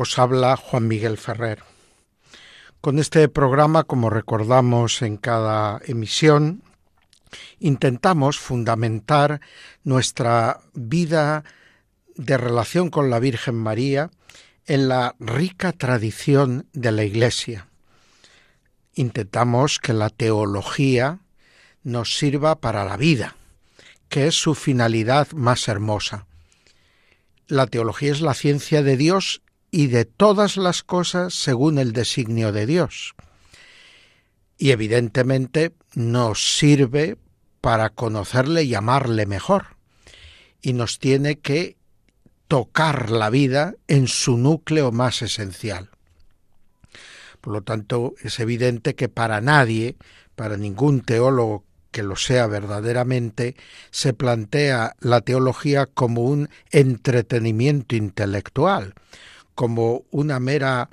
Os habla Juan Miguel Ferrer. Con este programa, como recordamos en cada emisión, intentamos fundamentar nuestra vida de relación con la Virgen María en la rica tradición de la Iglesia. Intentamos que la teología nos sirva para la vida, que es su finalidad más hermosa. La teología es la ciencia de Dios y de todas las cosas según el designio de Dios. Y evidentemente nos sirve para conocerle y amarle mejor. Y nos tiene que tocar la vida en su núcleo más esencial. Por lo tanto, es evidente que para nadie, para ningún teólogo que lo sea verdaderamente, se plantea la teología como un entretenimiento intelectual, como una mera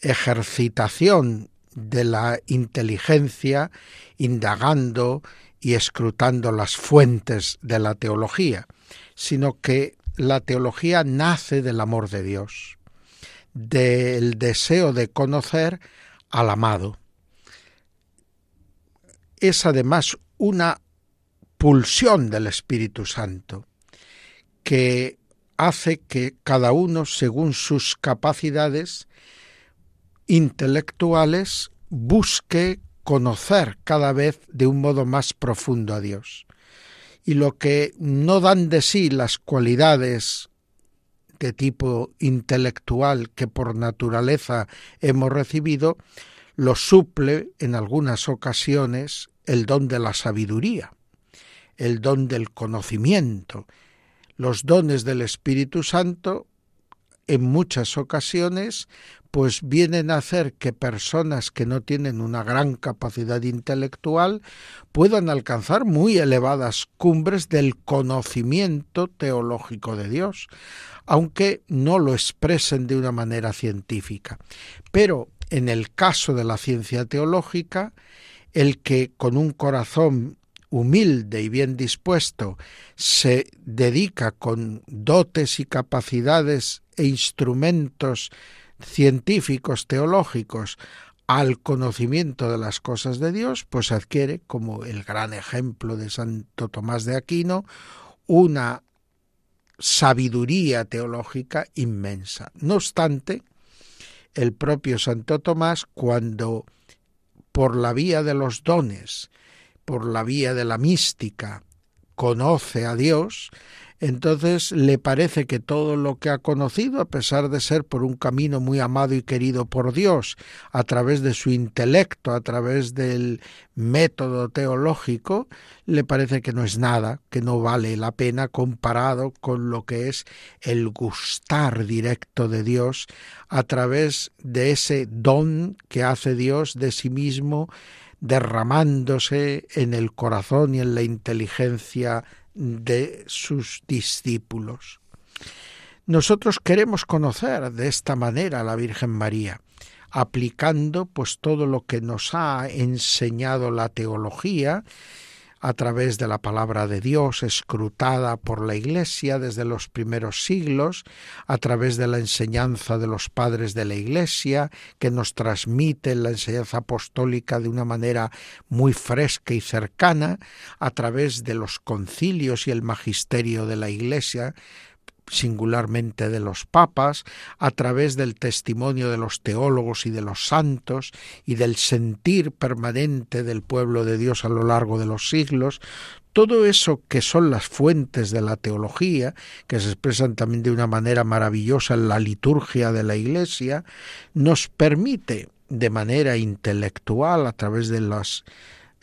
ejercitación de la inteligencia indagando y escrutando las fuentes de la teología, sino que la teología nace del amor de Dios, del deseo de conocer al amado. Es además una pulsión del Espíritu Santo que hace que cada uno, según sus capacidades intelectuales, busque conocer cada vez de un modo más profundo a Dios y lo que no dan de sí las cualidades de tipo intelectual que por naturaleza hemos recibido, lo suple en algunas ocasiones el don de la sabiduría, el don del conocimiento. Los dones del Espíritu Santo en muchas ocasiones pues vienen a hacer que personas que no tienen una gran capacidad intelectual puedan alcanzar muy elevadas cumbres del conocimiento teológico de Dios, aunque no lo expresen de una manera científica. Pero en el caso de la ciencia teológica, el que con un corazón humilde y bien dispuesto se dedica con dotes y capacidades e instrumentos científicos, teológicos, al conocimiento de las cosas de Dios, pues adquiere, como el gran ejemplo de Santo Tomás de Aquino, una sabiduría teológica inmensa. No obstante, el propio Santo Tomás, cuando por la vía de los dones, por la vía de la mística, conoce a Dios, entonces le parece que todo lo que ha conocido, a pesar de ser por un camino muy amado y querido por Dios, a través de su intelecto, a través del método teológico, le parece que no es nada, que no vale la pena comparado con lo que es el gustar directo de Dios a través de ese don que hace Dios de sí mismo derramándose en el corazón y en la inteligencia de sus discípulos. Nosotros queremos conocer de esta manera a la Virgen María, aplicando pues todo lo que nos ha enseñado la teología a través de la palabra de Dios escrutada por la Iglesia desde los primeros siglos, a través de la enseñanza de los padres de la Iglesia, que nos transmiten la enseñanza apostólica de una manera muy fresca y cercana, a través de los concilios y el magisterio de la Iglesia, singularmente de los papas, a través del testimonio de los teólogos y de los santos y del sentir permanente del pueblo de Dios a lo largo de los siglos, todo eso que son las fuentes de la teología, que se expresan también de una manera maravillosa en la liturgia de la Iglesia, nos permite de manera intelectual, a través de las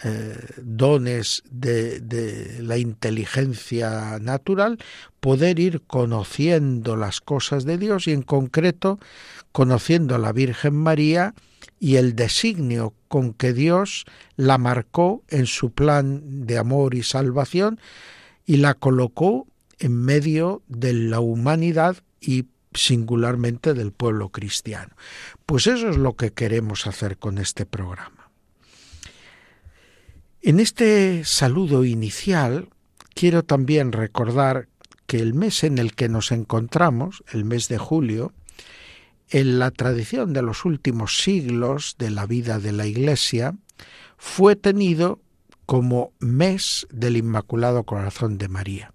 eh, dones de, de, la inteligencia natural, poder ir conociendo las cosas de Dios y en concreto conociendo a la Virgen María y el designio con que Dios la marcó en su plan de amor y salvación y la colocó en medio de la humanidad y singularmente del pueblo cristiano. Pues eso es lo que queremos hacer con este programa. En este saludo inicial quiero también recordar que el mes en el que nos encontramos, el mes de julio, en la tradición de los últimos siglos de la vida de la Iglesia, fue tenido como mes del Inmaculado Corazón de María.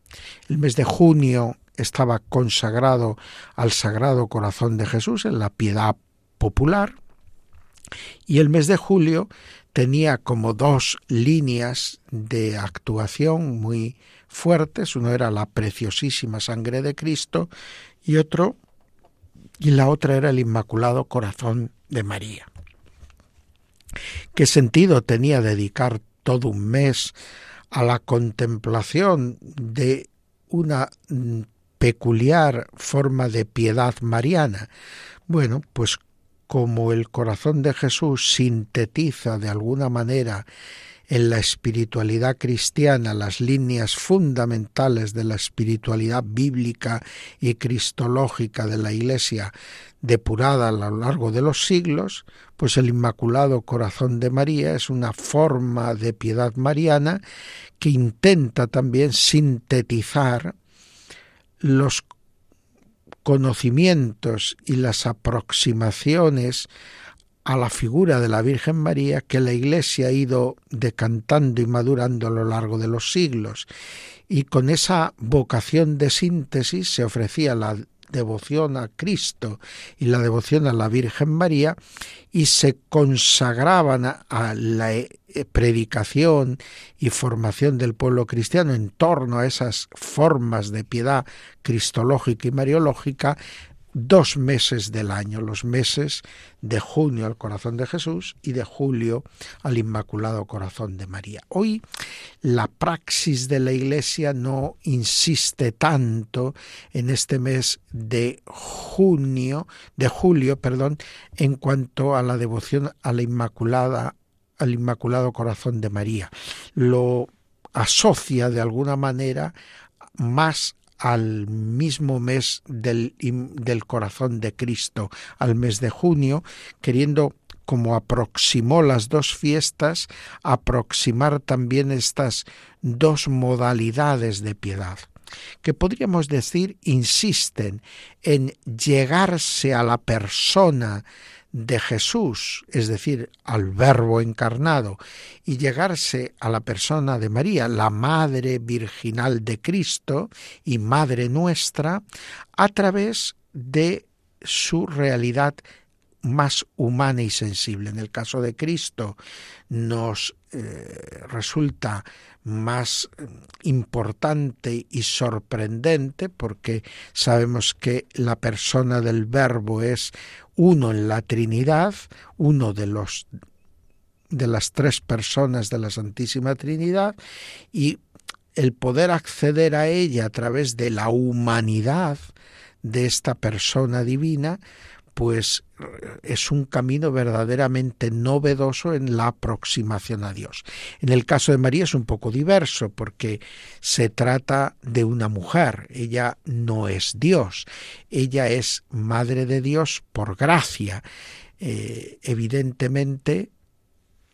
El mes de junio estaba consagrado al Sagrado Corazón de Jesús en la piedad popular y el mes de julio tenía como dos líneas de actuación muy fuertes. Uno era la preciosísima sangre de Cristo y otro y la otra era el Inmaculado Corazón de María. ¿Qué sentido tenía dedicar todo un mes a la contemplación de una peculiar forma de piedad mariana? Bueno, pues como el corazón de Jesús sintetiza de alguna manera en la espiritualidad cristiana las líneas fundamentales de la espiritualidad bíblica y cristológica de la Iglesia depurada a lo largo de los siglos, pues el Inmaculado Corazón de María es una forma de piedad mariana que intenta también sintetizar los conocimientos y las aproximaciones a la figura de la Virgen María que la Iglesia ha ido decantando y madurando a lo largo de los siglos. Y con esa vocación de síntesis se ofrecía la devoción a Cristo y la devoción a la Virgen María y se consagraban a, la eh, predicación y formación del pueblo cristiano en torno a esas formas de piedad cristológica y mariológica dos meses del año, los meses de junio al corazón de Jesús y de julio al Inmaculado Corazón de María. Hoy la praxis de la Iglesia no insiste tanto en este mes de junio, de julio, perdón, en cuanto a la devoción a la Inmaculada al Inmaculado Corazón de María. Lo asocia de alguna manera más al mismo mes del, del corazón de Cristo, al mes de junio, queriendo como aproximó las dos fiestas, aproximar también estas dos modalidades de piedad que podríamos decir insisten en llegarse a la persona de Jesús, es decir, al Verbo encarnado, y llegarse a la persona de María, la Madre Virginal de Cristo y Madre nuestra, a través de su realidad más humana y sensible. En el caso de Cristo nos eh, resulta más eh, importante y sorprendente porque sabemos que la persona del verbo es uno en la Trinidad, uno de los de las tres personas de la Santísima Trinidad y el poder acceder a ella a través de la humanidad de esta persona divina, pues es un camino verdaderamente novedoso en la aproximación a Dios. En el caso de María es un poco diverso porque se trata de una mujer, ella no es Dios, ella es madre de Dios por gracia. Eh, evidentemente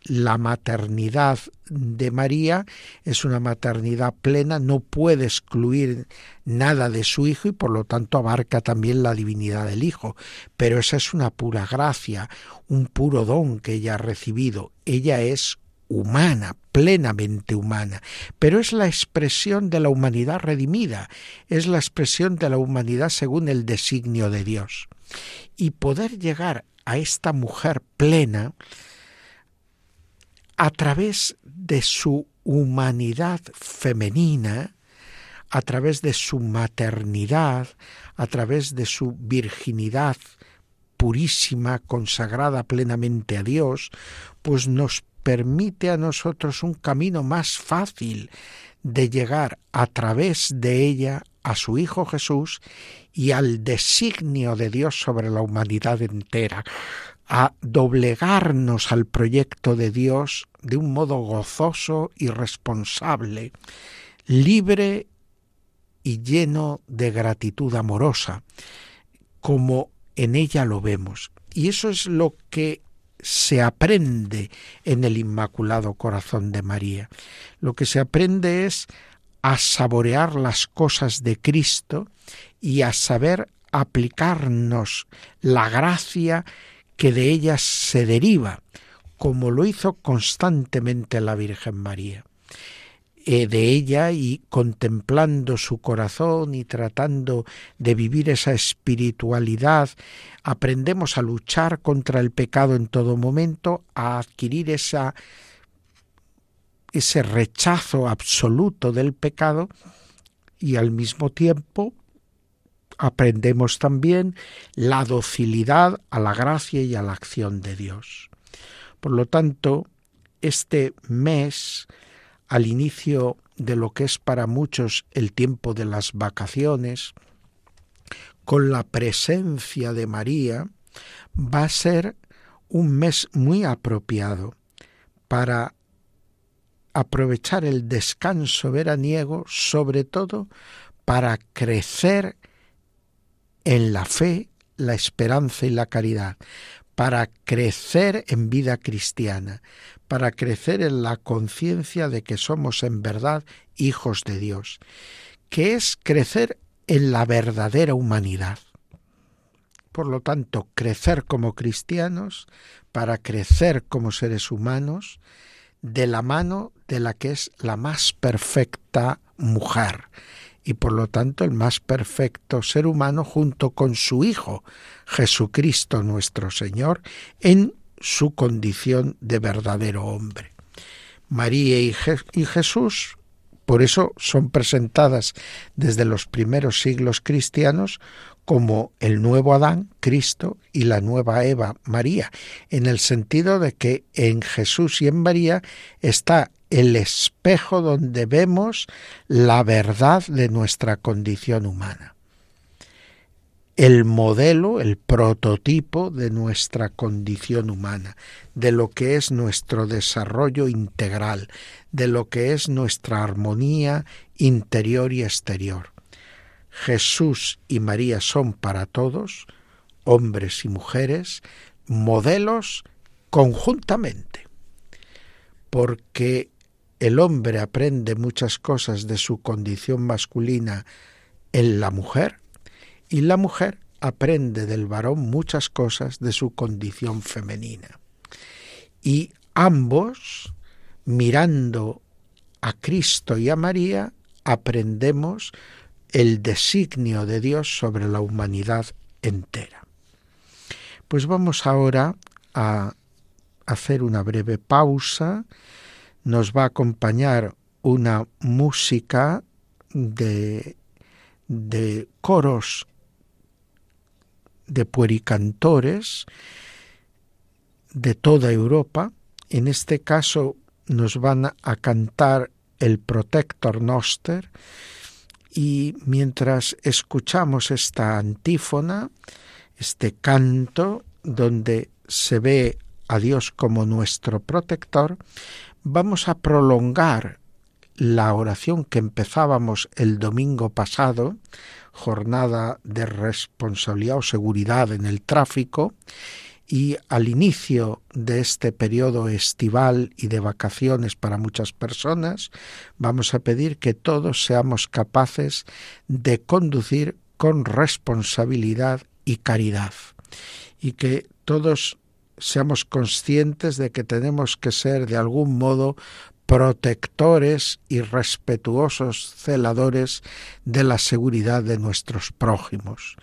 la maternidad de María es una maternidad plena, no puede excluir nada de su Hijo y por lo tanto abarca también la divinidad del Hijo. Pero esa es una pura gracia, un puro don que ella ha recibido. Ella es humana, plenamente humana, pero es la expresión de la humanidad redimida, es la expresión de la humanidad según el designio de Dios. Y poder llegar a esta mujer plena, a través de su humanidad femenina, a través de su maternidad, a través de su virginidad purísima, consagrada plenamente a Dios, pues nos permite a nosotros un camino más fácil de llegar a través de ella a su Hijo Jesús y al designio de Dios sobre la humanidad entera, a doblegarnos al proyecto de Dios de un modo gozoso y responsable, libre y lleno de gratitud amorosa, como en ella lo vemos. Y eso es lo que se aprende en el Inmaculado Corazón de María. Lo que se aprende es a saborear las cosas de Cristo y a saber aplicarnos la gracia que de ellas se deriva, como lo hizo constantemente la Virgen María. Eh, de ella y contemplando su corazón y tratando de vivir esa espiritualidad, aprendemos a luchar contra el pecado en todo momento, a adquirir esa ese rechazo absoluto del pecado y al mismo tiempo aprendemos también la docilidad a la gracia y a la acción de Dios. Por lo tanto, este mes, al inicio de lo que es para muchos el tiempo de las vacaciones, con la presencia de María, va a ser un mes muy apropiado para aprovechar el descanso veraniego, sobre todo para crecer en la fe, la esperanza y la caridad, para crecer en vida cristiana, para crecer en la conciencia de que somos en verdad hijos de Dios, que es crecer en la verdadera humanidad. Por lo tanto, crecer como cristianos, para crecer como seres humanos, de la mano de la que es la más perfecta mujer y por lo tanto el más perfecto ser humano junto con su Hijo, Jesucristo nuestro Señor, en su condición de verdadero hombre. María y, Jesús por eso son presentadas desde los primeros siglos cristianos como el nuevo Adán, Cristo, y la nueva Eva, María, en el sentido de que en Jesús y en María está el espejo donde vemos la verdad de nuestra condición humana, el modelo, el prototipo de nuestra condición humana, de lo que es nuestro desarrollo integral, de lo que es nuestra armonía interior y exterior. Jesús y María son para todos, hombres y mujeres, modelos conjuntamente, porque el hombre aprende muchas cosas de su condición masculina en la mujer y la mujer aprende del varón muchas cosas de su condición femenina. Y ambos, mirando a Cristo y a María, aprendemos el designio de Dios sobre la humanidad entera. Pues vamos ahora a hacer una breve pausa. Nos va a acompañar una música de, de coros de puericantores de toda Europa. En este caso nos van a cantar el Protector Noster y mientras escuchamos esta antífona, este canto donde se ve a Dios como nuestro protector, vamos a prolongar la oración que empezábamos el domingo pasado, jornada de responsabilidad o seguridad en el tráfico, y al inicio de este periodo estival y de vacaciones para muchas personas, vamos a pedir que todos seamos capaces de conducir con responsabilidad y caridad y que todos seamos conscientes de que tenemos que ser de algún modo protectores y respetuosos celadores de la seguridad de nuestros prójimos.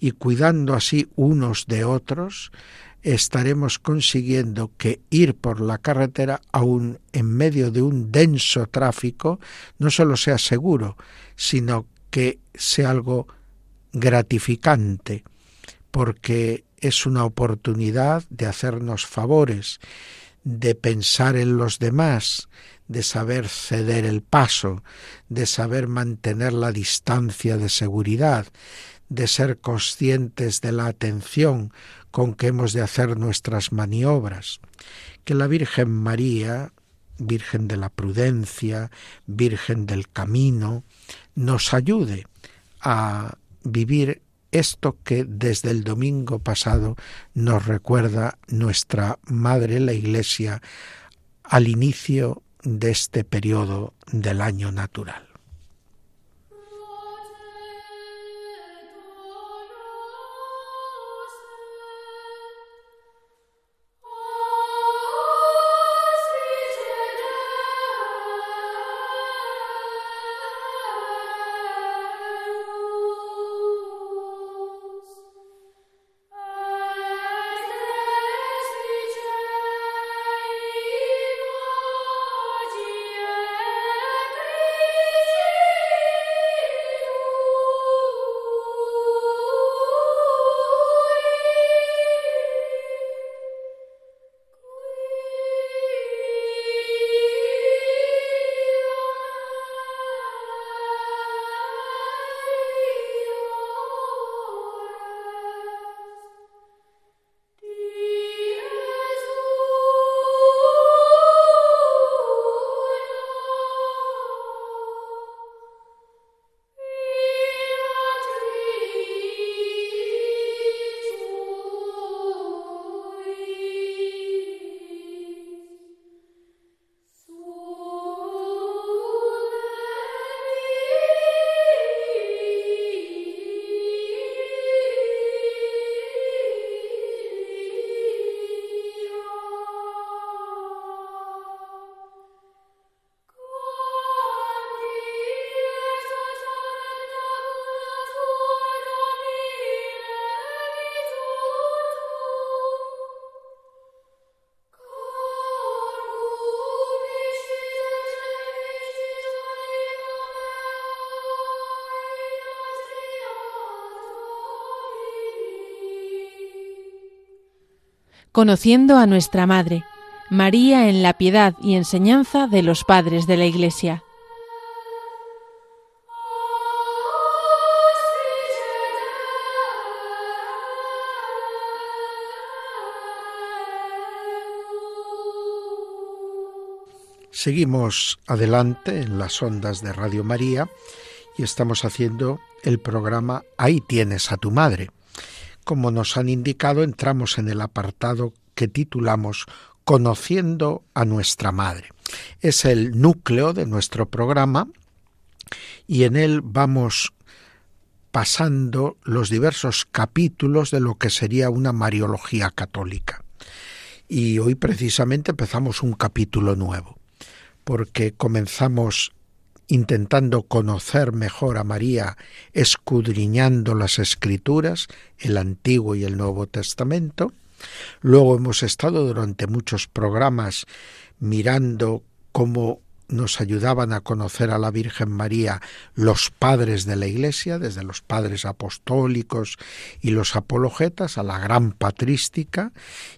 Y cuidando así unos de otros, estaremos consiguiendo que ir por la carretera, aun en medio de un denso tráfico, no solo sea seguro, sino que sea algo gratificante, porque es una oportunidad de hacernos favores, de pensar en los demás, de saber ceder el paso, de saber mantener la distancia de seguridad, de ser conscientes de la atención con que hemos de hacer nuestras maniobras. Que la Virgen María, Virgen de la Prudencia, Virgen del Camino, nos ayude a vivir esto que desde el domingo pasado nos recuerda nuestra Madre la Iglesia al inicio de este periodo del año natural. Conociendo a nuestra Madre, María en la piedad y enseñanza de los padres de la Iglesia. Seguimos adelante en las ondas de Radio María y estamos haciendo el programa Ahí tienes a tu madre como nos han indicado, entramos en el apartado que titulamos Conociendo a nuestra Madre. Es el núcleo de nuestro programa y en él vamos pasando los diversos capítulos de lo que sería una Mariología católica. Y hoy precisamente empezamos un capítulo nuevo, porque comenzamos intentando conocer mejor a María, escudriñando las escrituras, el Antiguo y el Nuevo Testamento. Luego hemos estado durante muchos programas mirando cómo nos ayudaban a conocer a la Virgen María los padres de la Iglesia, desde los padres apostólicos y los apologetas a la gran patrística,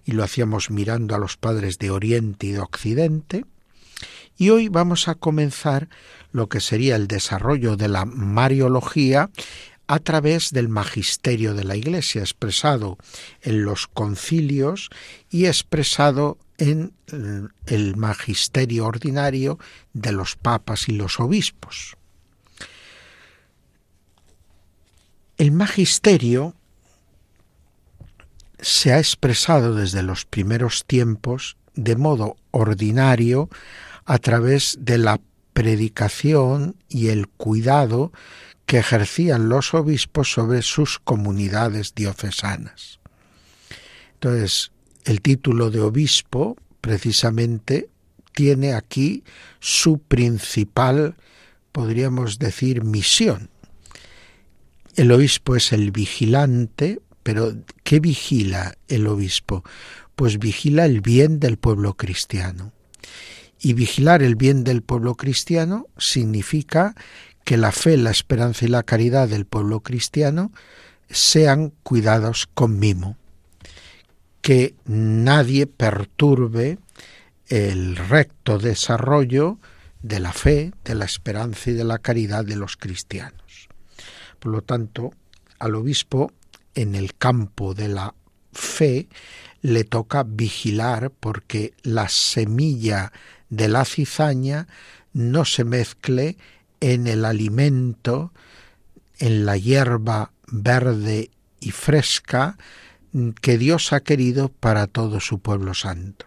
y lo hacíamos mirando a los padres de Oriente y de Occidente. Y hoy vamos a comenzar lo que sería el desarrollo de la Mariología a través del magisterio de la Iglesia, expresado en los concilios y expresado en el magisterio ordinario de los papas y los obispos. El magisterio se ha expresado desde los primeros tiempos de modo ordinario a través de la predicación y el cuidado que ejercían los obispos sobre sus comunidades diocesanas. Entonces, el título de obispo precisamente tiene aquí su principal, podríamos decir, misión. El obispo es el vigilante, pero ¿qué vigila el obispo? Pues vigila el bien del pueblo cristiano. Y vigilar el bien del pueblo cristiano significa que la fe, la esperanza y la caridad del pueblo cristiano sean cuidados con mimo, que nadie perturbe el recto desarrollo de la fe, de la esperanza y de la caridad de los cristianos. Por lo tanto, al obispo en el campo de la fe le toca vigilar porque la semilla de la cizaña no se mezcle en el alimento, en la hierba verde y fresca que Dios ha querido para todo su pueblo santo.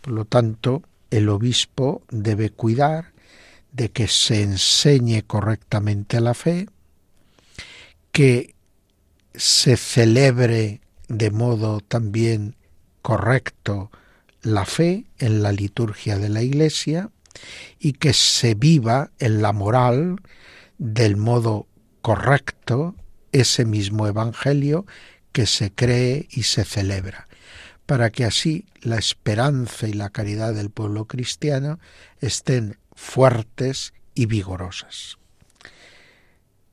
Por lo tanto, el obispo debe cuidar de que se enseñe correctamente la fe, que se celebre de modo también correcto la fe en la liturgia de la Iglesia y que se viva en la moral del modo correcto ese mismo Evangelio que se cree y se celebra, para que así la esperanza y la caridad del pueblo cristiano estén fuertes y vigorosas.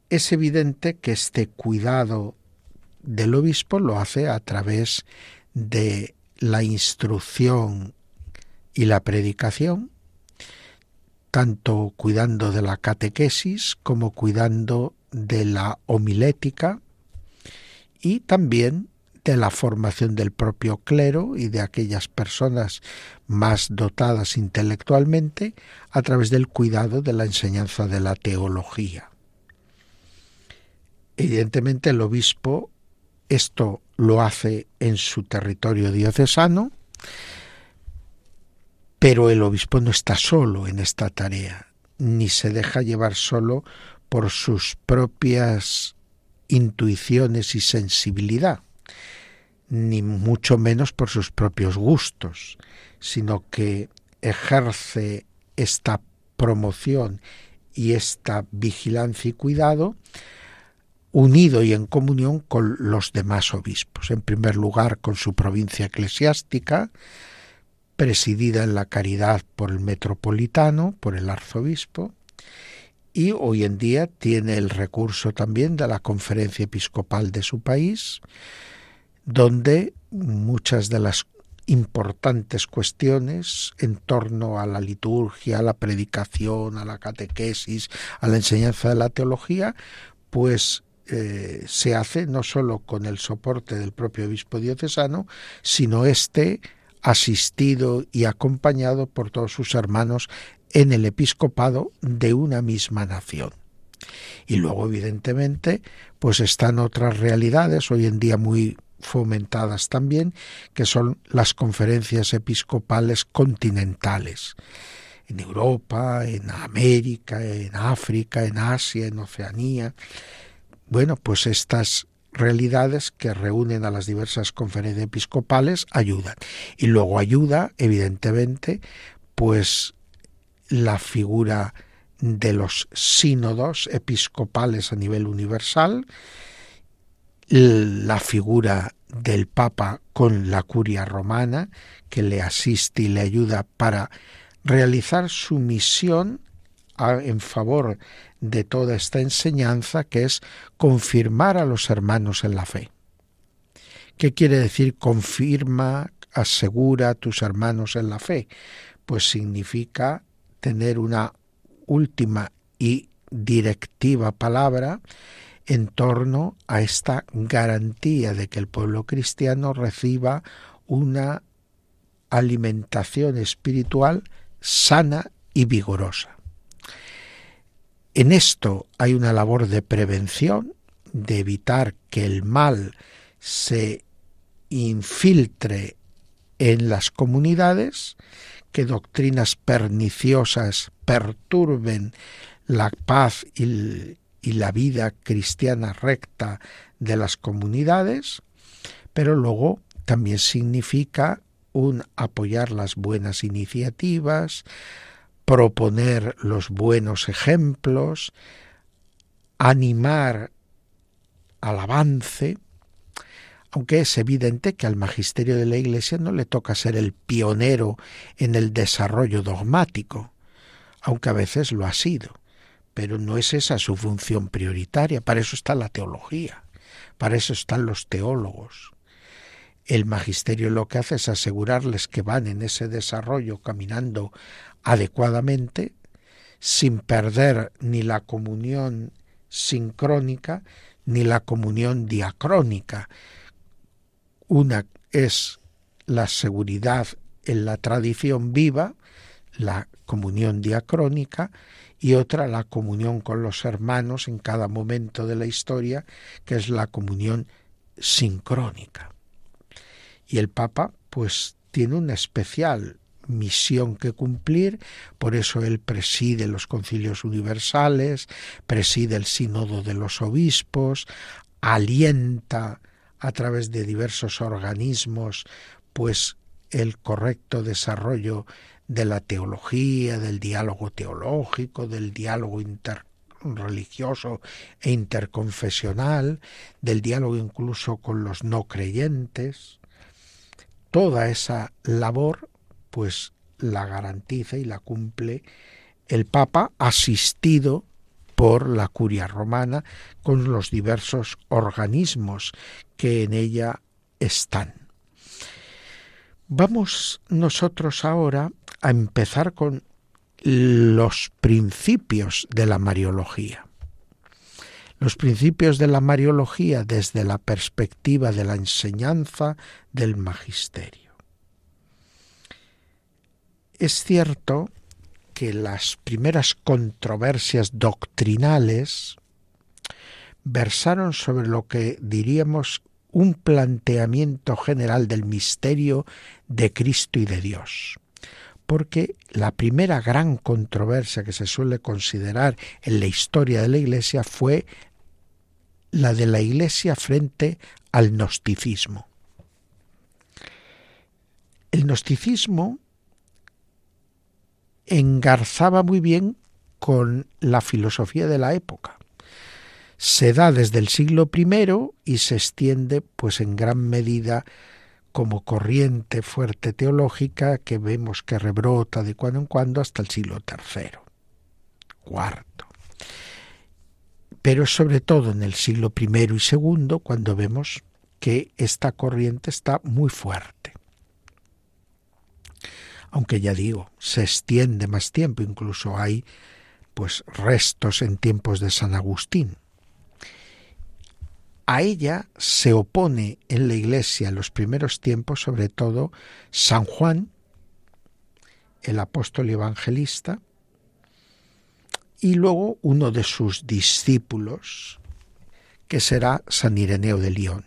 Es evidente que este cuidado del obispo lo hace a través de la instrucción y la predicación, tanto cuidando de la catequesis como cuidando de la homilética y también de la formación del propio clero y de aquellas personas más dotadas intelectualmente a través del cuidado de la enseñanza de la teología. Evidentemente el obispo esto lo hace en su territorio diocesano, pero el obispo no está solo en esta tarea, ni se deja llevar solo por sus propias intuiciones y sensibilidad, ni mucho menos por sus propios gustos, sino que ejerce esta promoción y esta vigilancia y cuidado unido y en comunión con los demás obispos. En primer lugar, con su provincia eclesiástica, presidida en la caridad por el metropolitano, por el arzobispo, y hoy en día tiene el recurso también de la conferencia episcopal de su país, donde muchas de las importantes cuestiones en torno a la liturgia, a la predicación, a la catequesis, a la enseñanza de la teología, pues eh, se hace no sólo con el soporte del propio obispo diocesano, sino este asistido y acompañado por todos sus hermanos en el episcopado de una misma nación. Y luego, evidentemente, pues están otras realidades hoy en día muy fomentadas también, que son las conferencias episcopales continentales en Europa, en América, en África, en Asia, en Oceanía, bueno, pues estas realidades que reúnen a las diversas conferencias episcopales ayudan. Y luego ayuda, evidentemente, pues la figura de los sínodos episcopales a nivel universal, la figura del Papa con la curia romana, que le asiste y le ayuda para realizar su misión en favor de toda esta enseñanza que es confirmar a los hermanos en la fe. ¿Qué quiere decir confirma, asegura a tus hermanos en la fe? Pues significa tener una última y directiva palabra en torno a esta garantía de que el pueblo cristiano reciba una alimentación espiritual sana y vigorosa. En esto hay una labor de prevención, de evitar que el mal se infiltre en las comunidades, que doctrinas perniciosas perturben la paz y, la vida cristiana recta de las comunidades, pero luego también significa un apoyar las buenas iniciativas, proponer los buenos ejemplos, animar al avance, aunque es evidente que al magisterio de la Iglesia no le toca ser el pionero en el desarrollo dogmático, aunque a veces lo ha sido, pero no es esa su función prioritaria, para eso está la teología, para eso están los teólogos. El magisterio lo que hace es asegurarles que van en ese desarrollo caminando adecuadamente, sin perder ni la comunión sincrónica ni la comunión diacrónica. Una es la seguridad en la tradición viva, la comunión diacrónica, y otra la comunión con los hermanos en cada momento de la historia, que es la comunión sincrónica. Y el Papa, pues, tiene una especial misión que cumplir, por eso él preside los concilios universales, preside el sínodo de los obispos, alienta a través de diversos organismos pues el correcto desarrollo de la teología, del diálogo teológico, del diálogo interreligioso e interconfesional, del diálogo incluso con los no creyentes. Toda esa labor pues la garantiza y la cumple el Papa asistido por la curia romana con los diversos organismos que en ella están. Vamos nosotros ahora a empezar con los principios de la Mariología. Los principios de la Mariología desde la perspectiva de la enseñanza del magisterio. Es cierto que las primeras controversias doctrinales versaron sobre lo que diríamos un planteamiento general del misterio de Cristo y de Dios porque la primera gran controversia que se suele considerar en la historia de la Iglesia fue la de la Iglesia frente al gnosticismo. El gnosticismo engarzaba muy bien con la filosofía de la época. Se da desde el siglo I y se extiende pues en gran medida como corriente fuerte teológica que vemos que rebrota de cuando en cuando hasta el siglo III, cuarto. Pero sobre todo en el siglo I y II cuando vemos que esta corriente está muy fuerte. Aunque ya digo, se extiende más tiempo, incluso hay pues restos en tiempos de San Agustín, a ella se opone en la Iglesia en los primeros tiempos, sobre todo, San Juan, el apóstol evangelista, y luego uno de sus discípulos, que será San Ireneo de León,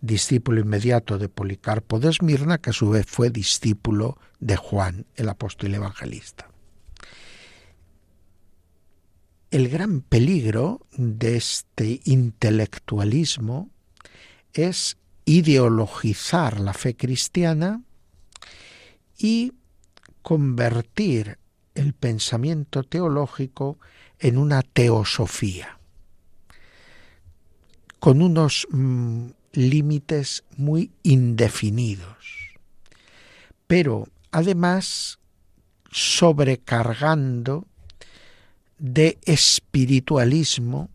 discípulo inmediato de Policarpo de Esmirna, que a su vez fue discípulo de Juan, el apóstol evangelista. El gran peligro de este intelectualismo es ideologizar la fe cristiana y convertir el pensamiento teológico en una teosofía, con unos mm, límites muy indefinidos, pero además sobrecargando de espiritualismo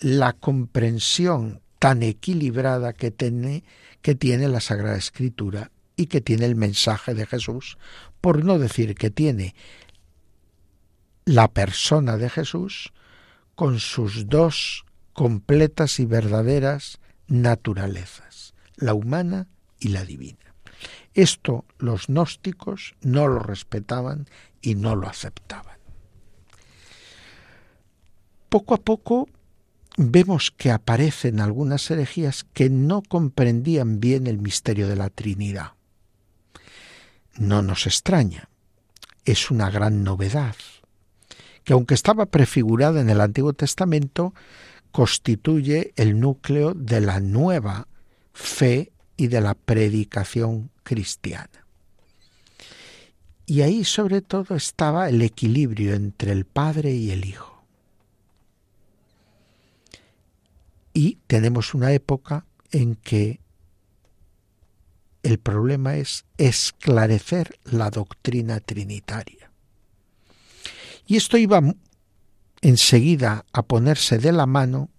la comprensión tan equilibrada que tiene, que tiene la Sagrada Escritura y que tiene el mensaje de Jesús, por no decir que tiene la persona de Jesús con sus dos completas y verdaderas naturalezas, la humana y la divina. Esto los gnósticos no lo respetaban y no lo aceptaban poco a poco vemos que aparecen algunas herejías que no comprendían bien el misterio de la Trinidad. No nos extraña, es una gran novedad, que aunque estaba prefigurada en el Antiguo Testamento, constituye el núcleo de la nueva fe y de la predicación cristiana. Y ahí sobre todo estaba el equilibrio entre el Padre y el Hijo. Y tenemos una época en que el problema es esclarecer la doctrina trinitaria. Y esto iba enseguida a ponerse de la mano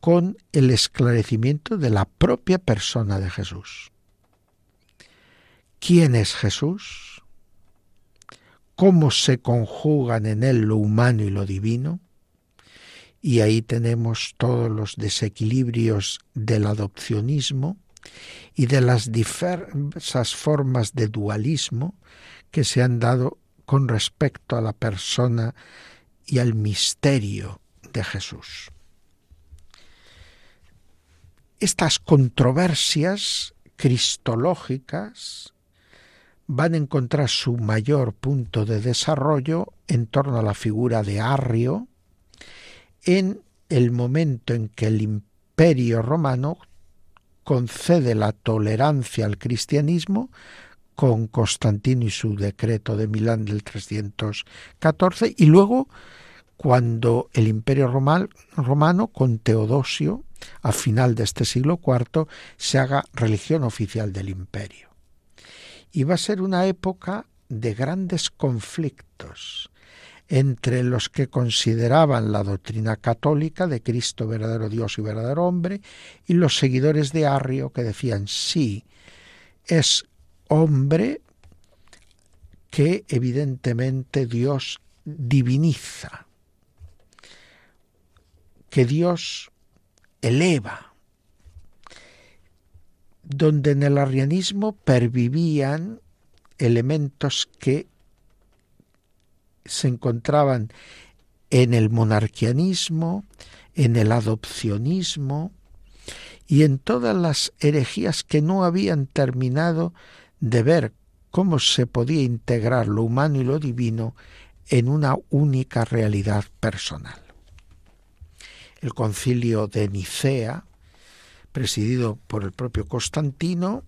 con el esclarecimiento de la propia persona de Jesús. ¿Quién es Jesús? ¿Cómo se conjugan en él lo humano y lo divino? Y ahí tenemos todos los desequilibrios del adopcionismo y de las diversas formas de dualismo que se han dado con respecto a la persona y al misterio de Jesús. Estas controversias cristológicas van a encontrar su mayor punto de desarrollo en torno a la figura de Arrio en el momento en que el imperio romano concede la tolerancia al cristianismo con Constantino y su decreto de Milán del 314 y luego cuando el imperio romano con Teodosio a final de este siglo IV se haga religión oficial del imperio. Y va a ser una época de grandes conflictos entre los que consideraban la doctrina católica de Cristo verdadero Dios y verdadero hombre y los seguidores de Arrio que decían sí, es hombre que evidentemente Dios diviniza, que Dios eleva, donde en el arrianismo pervivían elementos que se encontraban en el monarquianismo, en el adopcionismo y en todas las herejías que no habían terminado de ver cómo se podía integrar lo humano y lo divino en una única realidad personal. El concilio de Nicea, presidido por el propio Constantino,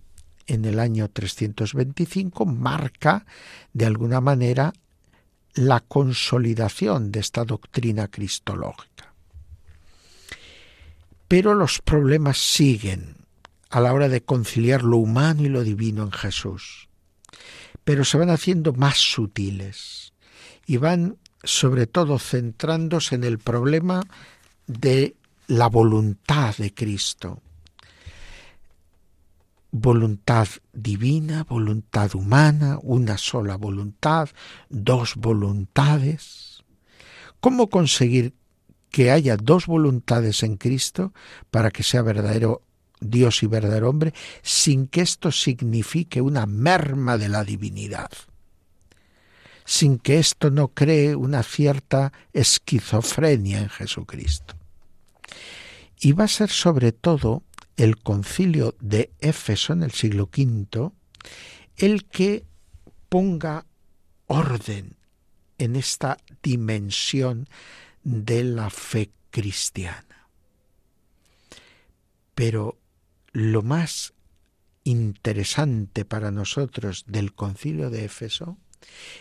en el año 325, marca de alguna manera la consolidación de esta doctrina cristológica. Pero los problemas siguen a la hora de conciliar lo humano y lo divino en Jesús, pero se van haciendo más sutiles y van sobre todo centrándose en el problema de la voluntad de Cristo, voluntad divina, voluntad humana, una sola voluntad, dos voluntades. ¿Cómo conseguir que haya dos voluntades en Cristo para que sea verdadero Dios y verdadero hombre, sin que esto signifique una merma de la divinidad? sin que esto no cree una cierta esquizofrenia en Jesucristo. Y va a ser sobre todo el concilio de Éfeso en el siglo V el que ponga orden en esta dimensión de la fe cristiana. Pero lo más interesante para nosotros del concilio de Éfeso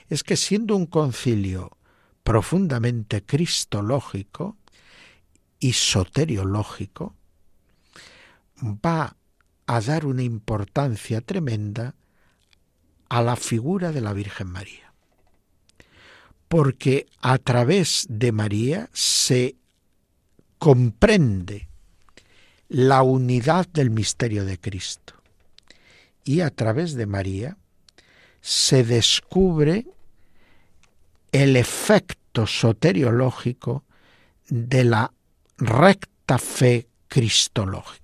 es que siendo un concilio profundamente cristológico y soteriológico, va a dar una importancia tremenda a la figura de la Virgen María. Porque a través de María se comprende la unidad del misterio de Cristo. Y a través de María se descubre el efecto soteriológico de la recta fe cristológica.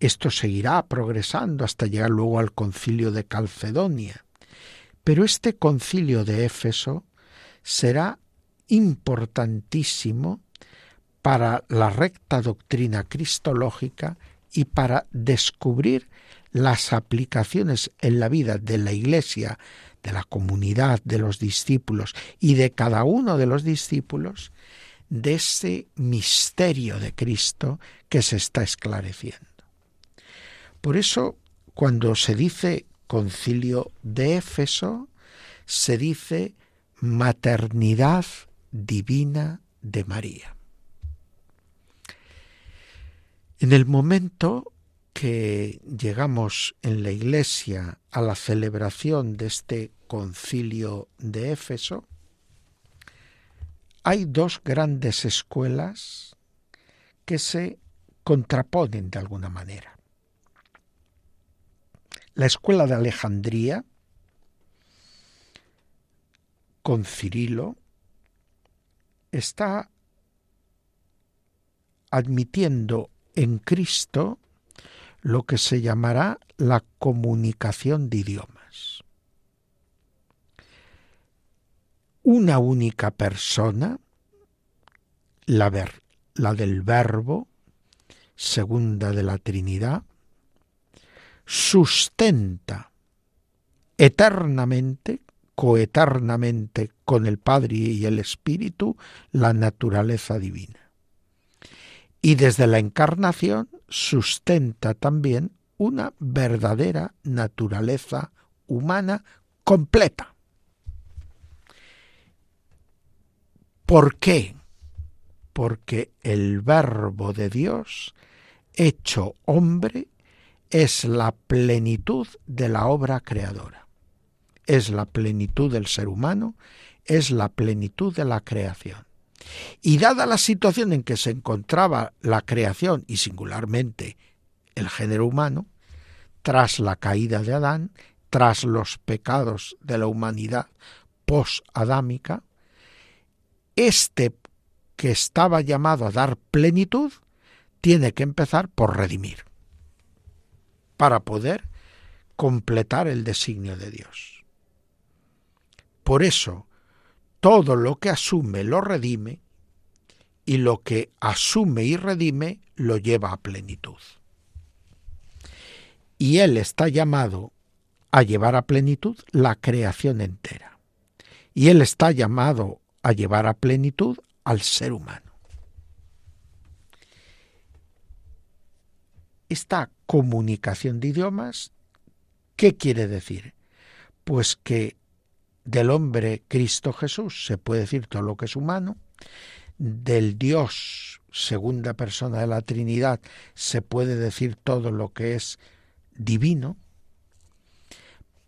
Esto seguirá progresando hasta llegar luego al concilio de Calcedonia. Pero este concilio de Éfeso será importantísimo para la recta doctrina cristológica y para descubrir las aplicaciones en la vida de la Iglesia, de la comunidad, de los discípulos y de cada uno de los discípulos de ese misterio de Cristo que se está esclareciendo. Por eso, cuando se dice concilio de Éfeso, se dice maternidad divina de María. En el momento que llegamos en la Iglesia a la celebración de este concilio de Éfeso, hay dos grandes escuelas que se contraponen de alguna manera. La escuela de Alejandría, con Cirilo, está admitiendo en Cristo lo que se llamará la comunicación de idiomas. Una única persona, la, la del Verbo, segunda de la Trinidad, sustenta eternamente, coeternamente con el Padre y el Espíritu, la naturaleza divina y desde la encarnación sustenta también una verdadera naturaleza humana completa. ¿Por qué? Porque el verbo de Dios, hecho hombre, es la plenitud de la obra creadora. Es la plenitud del ser humano, es la plenitud de la creación. Y dada la situación en que se encontraba la creación y singularmente el género humano, tras la caída de Adán, tras los pecados de la humanidad post-adámica, este que estaba llamado a dar plenitud tiene que empezar por redimir, para poder completar el designio de Dios. Por eso, todo lo que asume lo redime y lo que asume y redime lo lleva a plenitud. Y Él está llamado a llevar a plenitud la creación entera. Y Él está llamado a llevar a plenitud al ser humano. Esta comunicación de idiomas, ¿qué quiere decir? Pues que del hombre Cristo Jesús se puede decir todo lo que es humano, del Dios, segunda persona de la Trinidad, se puede decir todo lo que es divino,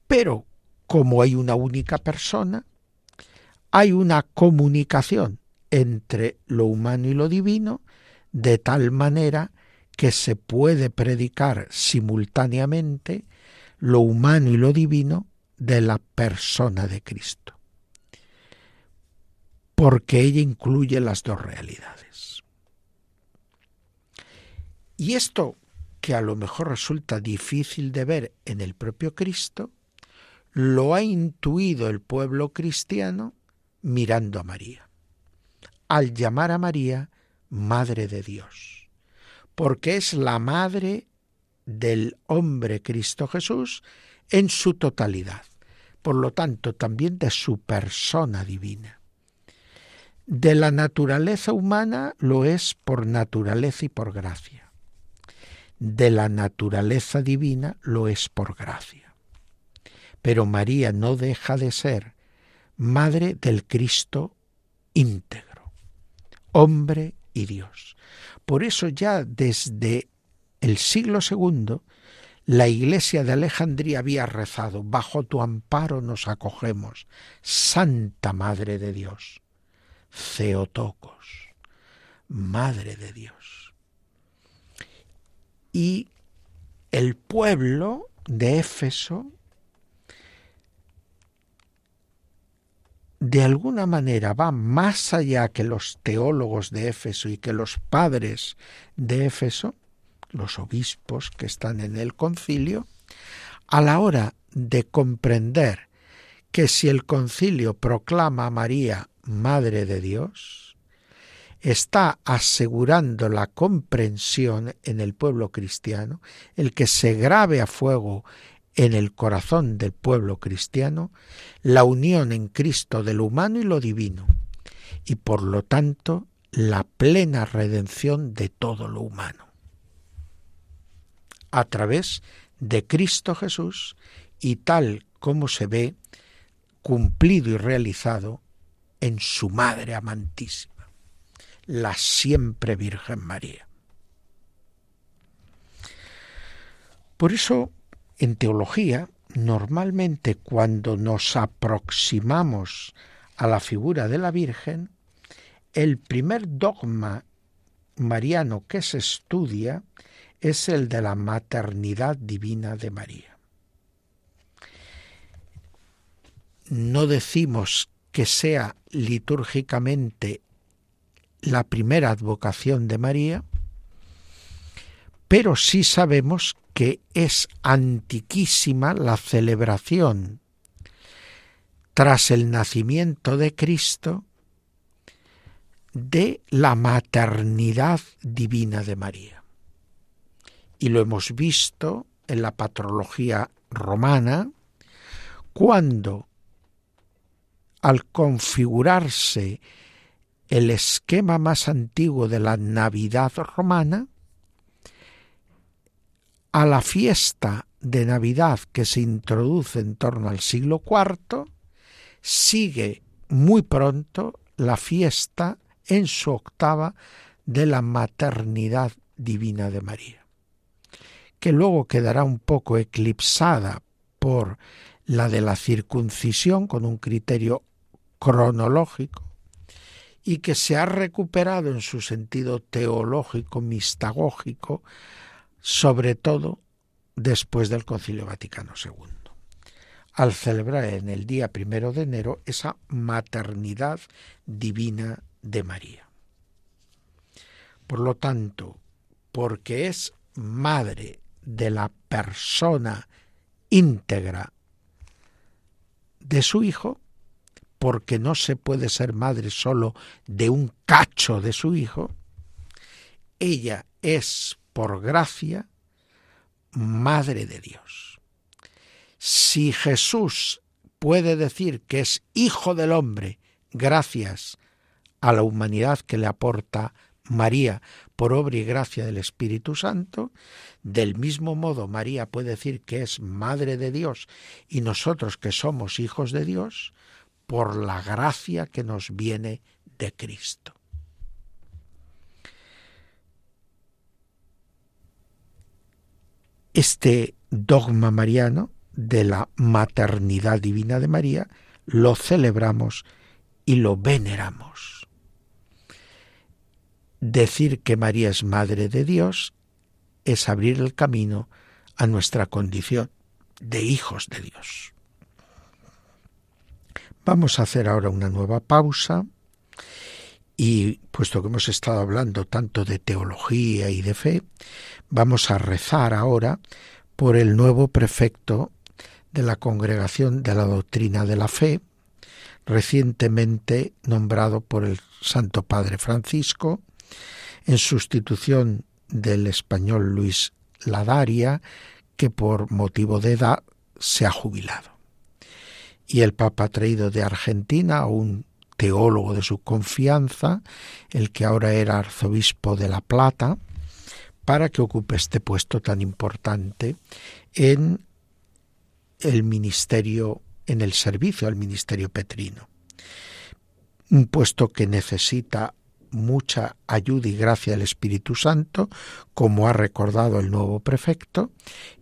pero como hay una única persona, hay una comunicación entre lo humano y lo divino, de tal manera que se puede predicar simultáneamente lo humano y lo divino de la persona de Cristo, porque ella incluye las dos realidades. Y esto que a lo mejor resulta difícil de ver en el propio Cristo, lo ha intuido el pueblo cristiano mirando a María, al llamar a María Madre de Dios, porque es la madre del hombre Cristo Jesús en su totalidad por lo tanto también de su persona divina. De la naturaleza humana lo es por naturaleza y por gracia. De la naturaleza divina lo es por gracia. Pero María no deja de ser madre del Cristo íntegro, hombre y Dios. Por eso ya desde el siglo segundo la iglesia de Alejandría había rezado, bajo tu amparo nos acogemos, Santa Madre de Dios, Ceotocos, Madre de Dios. Y el pueblo de Éfeso, de alguna manera va más allá que los teólogos de Éfeso y que los padres de Éfeso, los obispos que están en el concilio, a la hora de comprender que si el concilio proclama a María Madre de Dios, está asegurando la comprensión en el pueblo cristiano, el que se grabe a fuego en el corazón del pueblo cristiano, la unión en Cristo de lo humano y lo divino, y por lo tanto la plena redención de todo lo humano a través de Cristo Jesús y tal como se ve cumplido y realizado en su Madre amantísima, la siempre Virgen María. Por eso, en teología, normalmente cuando nos aproximamos a la figura de la Virgen, el primer dogma mariano que se estudia es el de la maternidad divina de María. No decimos que sea litúrgicamente la primera advocación de María, pero sí sabemos que es antiquísima la celebración tras el nacimiento de Cristo de la maternidad divina de María. Y lo hemos visto en la patrología romana, cuando al configurarse el esquema más antiguo de la Navidad romana, a la fiesta de Navidad que se introduce en torno al siglo IV, sigue muy pronto la fiesta en su octava de la maternidad divina de María, que luego quedará un poco eclipsada por la de la circuncisión con un criterio cronológico y que se ha recuperado en su sentido teológico, mistagógico, sobre todo después del Concilio Vaticano II, al celebrar en el día primero de enero esa maternidad divina de María. Por lo tanto, porque es madre de la persona íntegra de su hijo, porque no se puede ser madre solo de un cacho de su hijo, ella es, por gracia, madre de Dios. Si Jesús puede decir que es hijo del hombre gracias a la humanidad que le aporta María por obra y gracia del Espíritu Santo, del mismo modo María puede decir que es Madre de Dios y nosotros que somos hijos de Dios, por la gracia que nos viene de Cristo. Este dogma mariano de la maternidad divina de María lo celebramos y lo veneramos. Decir que María es Madre de Dios es abrir el camino a nuestra condición de hijos de Dios. Vamos a hacer ahora una nueva pausa y puesto que hemos estado hablando tanto de teología y de fe, vamos a rezar ahora por el nuevo prefecto de la Congregación de la Doctrina de la Fe, recientemente nombrado por el Santo Padre Francisco, en sustitución del español Luis Ladaria, que por motivo de edad se ha jubilado. Y el Papa ha traído de Argentina a un teólogo de su confianza, el que ahora era arzobispo de La Plata, para que ocupe este puesto tan importante en el ministerio, en el servicio al ministerio petrino. Un puesto que necesita mucha ayuda y gracia del Espíritu Santo, como ha recordado el nuevo prefecto,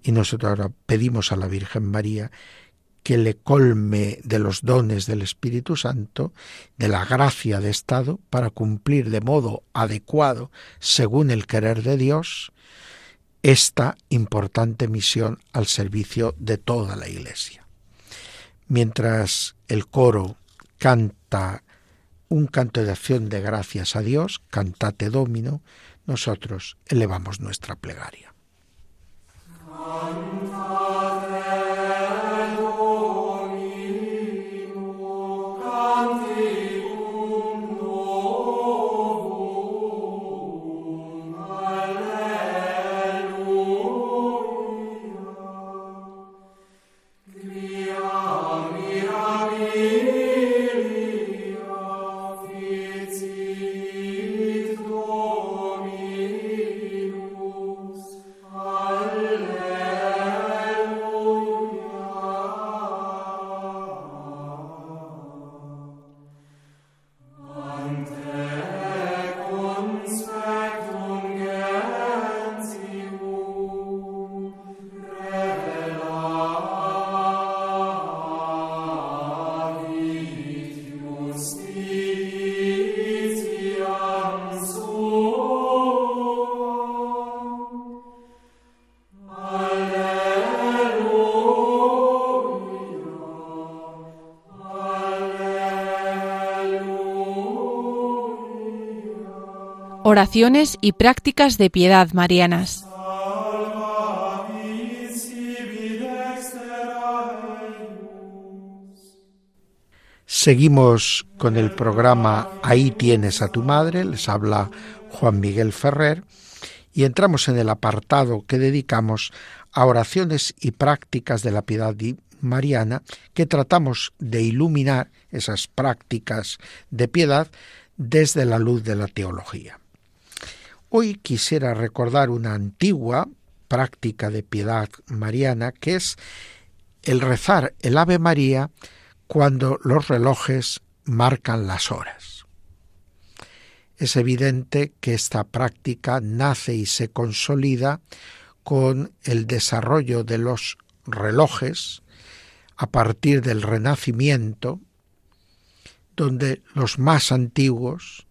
y nosotros ahora pedimos a la Virgen María que le colme de los dones del Espíritu Santo, de la gracia de Estado, para cumplir de modo adecuado, según el querer de Dios, esta importante misión al servicio de toda la Iglesia. Mientras el coro canta un canto de acción de gracias a Dios, cantate domino, nosotros elevamos nuestra plegaria. Oraciones y prácticas de piedad marianas. Seguimos con el programa Ahí tienes a tu madre, les habla Juan Miguel Ferrer, y entramos en el apartado que dedicamos a oraciones y prácticas de la piedad mariana, que tratamos de iluminar esas prácticas de piedad desde la luz de la teología. Hoy quisiera recordar una antigua práctica de piedad mariana que es el rezar el Ave María cuando los relojes marcan las horas. Es evidente que esta práctica nace y se consolida con el desarrollo de los relojes a partir del Renacimiento, donde los más antiguos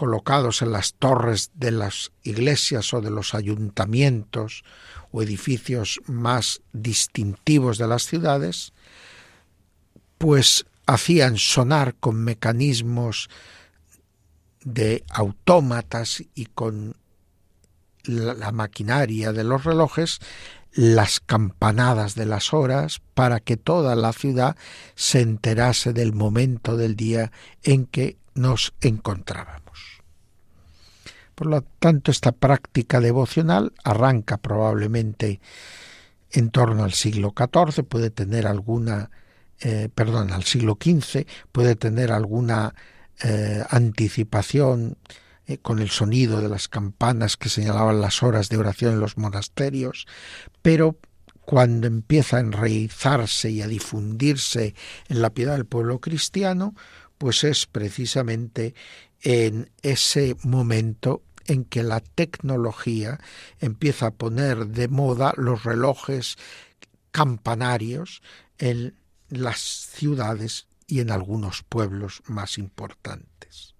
colocados en las torres de las iglesias o de los ayuntamientos o edificios más distintivos de las ciudades, pues hacían sonar con mecanismos de autómatas y con la, maquinaria de los relojes las campanadas de las horas para que toda la ciudad se enterase del momento del día en que nos encontrábamos. Por lo tanto, esta práctica devocional arranca probablemente en torno al siglo XIV, puede tener alguna, eh, perdón, al siglo XV, puede tener alguna eh, anticipación eh, con el sonido de las campanas que señalaban las horas de oración en los monasterios, pero cuando empieza a enraizarse y a difundirse en la piedad del pueblo cristiano, pues es precisamente en ese momento en que la tecnología empieza a poner de moda los relojes campanarios en las ciudades y en algunos pueblos más importantes.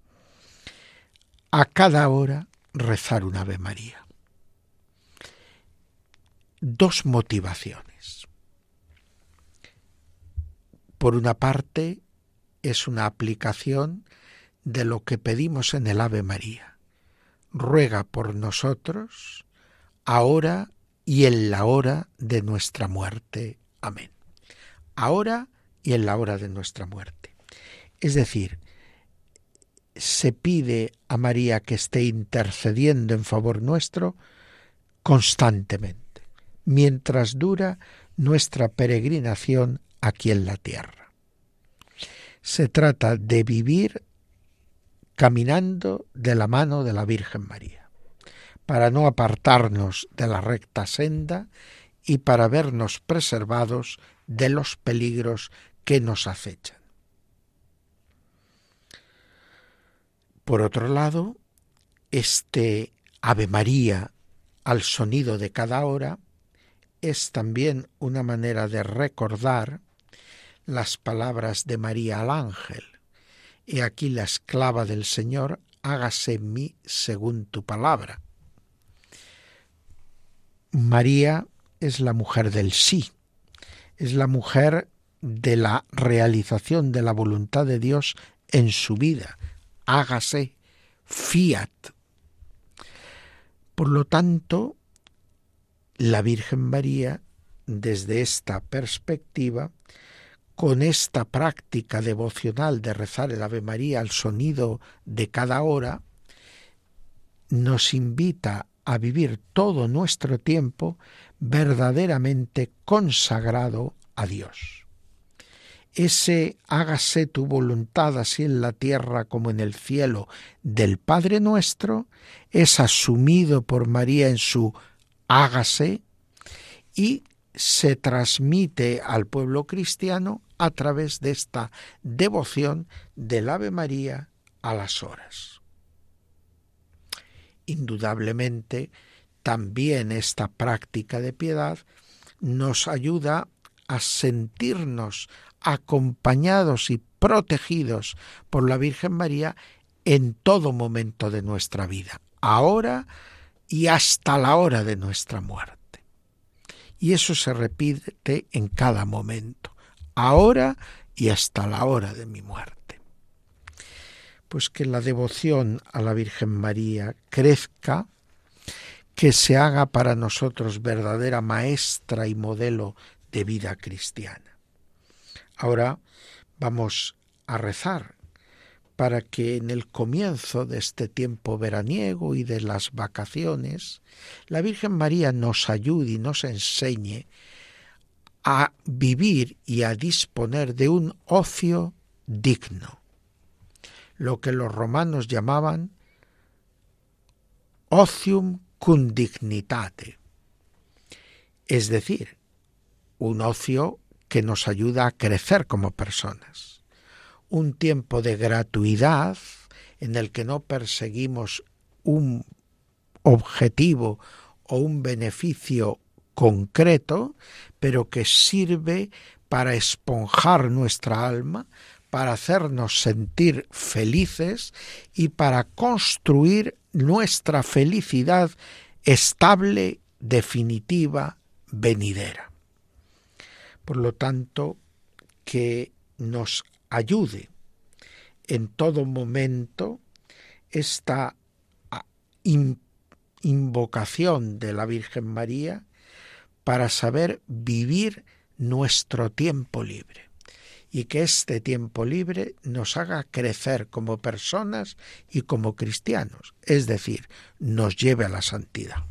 A cada hora rezar un Ave María. Dos motivaciones. Por una parte, es una aplicación de lo que pedimos en el Ave María ruega por nosotros, ahora y en la hora de nuestra muerte. Amén. Ahora y en la hora de nuestra muerte. Es decir, se pide a María que esté intercediendo en favor nuestro constantemente, mientras dura nuestra peregrinación aquí en la tierra. Se trata de vivir caminando de la mano de la Virgen María, para no apartarnos de la recta senda y para vernos preservados de los peligros que nos acechan. Por otro lado, este Ave María al sonido de cada hora es también una manera de recordar las palabras de María al ángel, He aquí la esclava del Señor, hágase en mí según tu palabra. María es la mujer del sí, es la mujer de la realización de la voluntad de Dios en su vida. Hágase fiat. Por lo tanto, la Virgen María, desde esta perspectiva, con esta práctica devocional de rezar el Ave María al sonido de cada hora, nos invita a vivir todo nuestro tiempo verdaderamente consagrado a Dios. Ese hágase tu voluntad así en la tierra como en el cielo del Padre nuestro es asumido por María en su hágase y se transmite al pueblo cristiano a través de esta devoción del Ave María a las horas. Indudablemente, también esta práctica de piedad nos ayuda a sentirnos acompañados y protegidos por la Virgen María en todo momento de nuestra vida, ahora y hasta la hora de nuestra muerte. Y eso se repite en cada momento, ahora y hasta la hora de mi muerte. pues que la devoción a la Virgen María crezca, que se haga para nosotros verdadera maestra y modelo de vida cristiana. Ahora vamos a rezar para que en el comienzo de este tiempo veraniego y de las vacaciones, la Virgen María nos ayude y nos enseñe a vivir y a disponer de un ocio digno, lo que los romanos llamaban ocium cum dignitate, es decir, un ocio que nos ayuda a crecer como personas, un tiempo de gratuidad en el que no perseguimos un objetivo o un beneficio concreto, pero que sirve para esponjar nuestra alma, para hacernos sentir felices y para construir nuestra felicidad estable, definitiva, venidera. Por lo tanto, que nos ayude en todo momento esta ah, invocación de la Virgen María para saber vivir nuestro tiempo libre y que este tiempo libre nos haga crecer como personas y como cristianos, es decir, nos lleve a la santidad.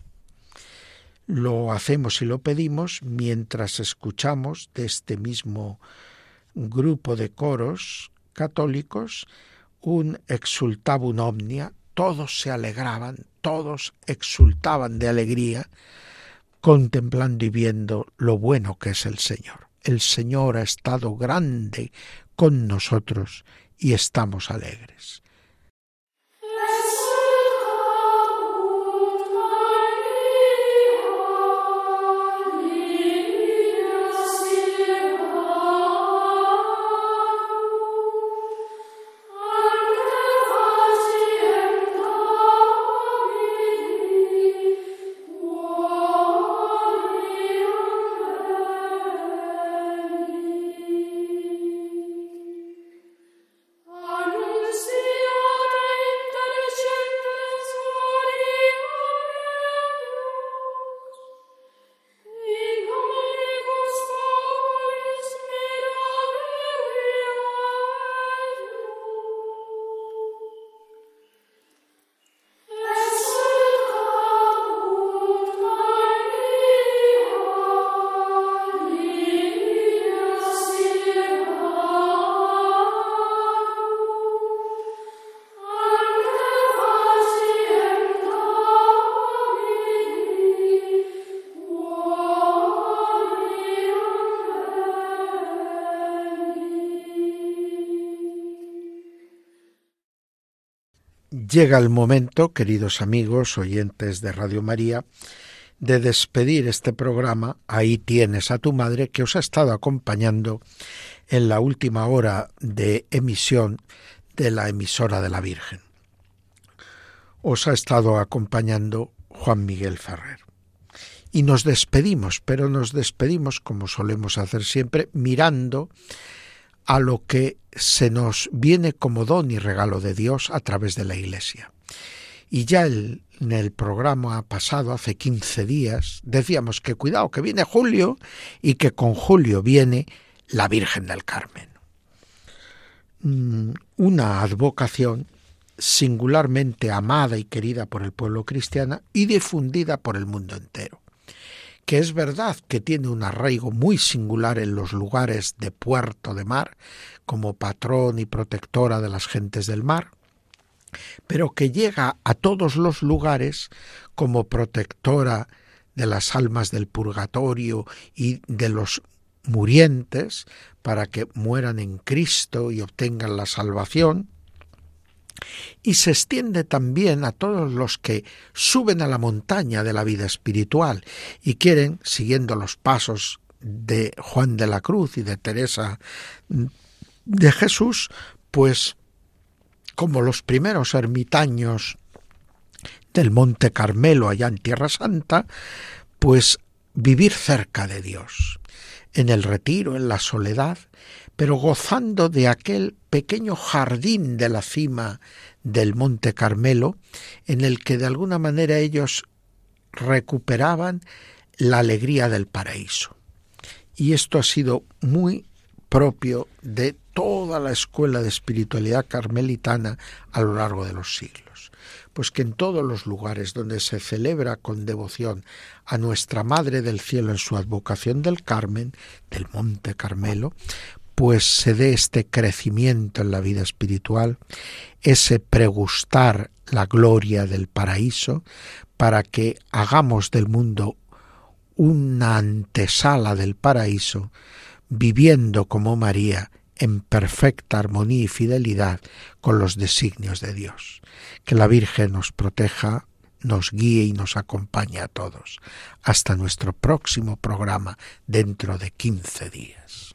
Lo hacemos y lo pedimos mientras escuchamos de este mismo grupo de coros católicos un exultabum omnia, todos se alegraban, todos exultaban de alegría, contemplando y viendo lo bueno que es el Señor. El Señor ha estado grande con nosotros y estamos alegres. Llega el momento, queridos amigos, oyentes de Radio María, de despedir este programa. Ahí tienes a tu madre que os ha estado acompañando en la última hora de emisión de la emisora de la Virgen. Os ha estado acompañando Juan Miguel Ferrer. Y nos despedimos, pero nos despedimos como solemos hacer siempre, mirando a lo que se nos viene como don y regalo de Dios a través de la Iglesia. Y ya en el programa pasado, hace 15 días, decíamos que cuidado, que viene julio y que con julio viene la Virgen del Carmen. Mm, una advocación singularmente amada y querida por el pueblo cristiano y difundida por el mundo entero que es verdad que tiene un arraigo muy singular en los lugares de puerto de mar, como patrón y protectora de las gentes del mar, pero que llega a todos los lugares como protectora de las almas del purgatorio y de los murientes para que mueran en Cristo y obtengan la salvación, y se extiende también a todos los que suben a la montaña de la vida espiritual y quieren, siguiendo los pasos de Juan de la Cruz y de Teresa de Jesús, pues como los primeros ermitaños del Monte Carmelo allá en Tierra Santa, pues vivir cerca de Dios. en el retiro, en la soledad, pero gozando de aquel pequeño jardín de la cima del Monte Carmelo, en el que de alguna manera ellos recuperaban la alegría del paraíso. Y esto ha sido muy propio de toda la escuela de espiritualidad carmelitana a lo largo de los siglos. Pues que en todos los lugares donde se celebra con devoción a nuestra Madre del Cielo en su advocación del Carmen, del Monte Carmelo, pues se dé este crecimiento en la vida espiritual, ese pregustar la gloria del paraíso, para que hagamos del mundo una antesala del paraíso, viviendo como María en perfecta armonía y fidelidad con los designios de Dios. Que la Virgen nos proteja, nos guíe y nos acompañe a todos. Hasta nuestro próximo programa dentro de quince días.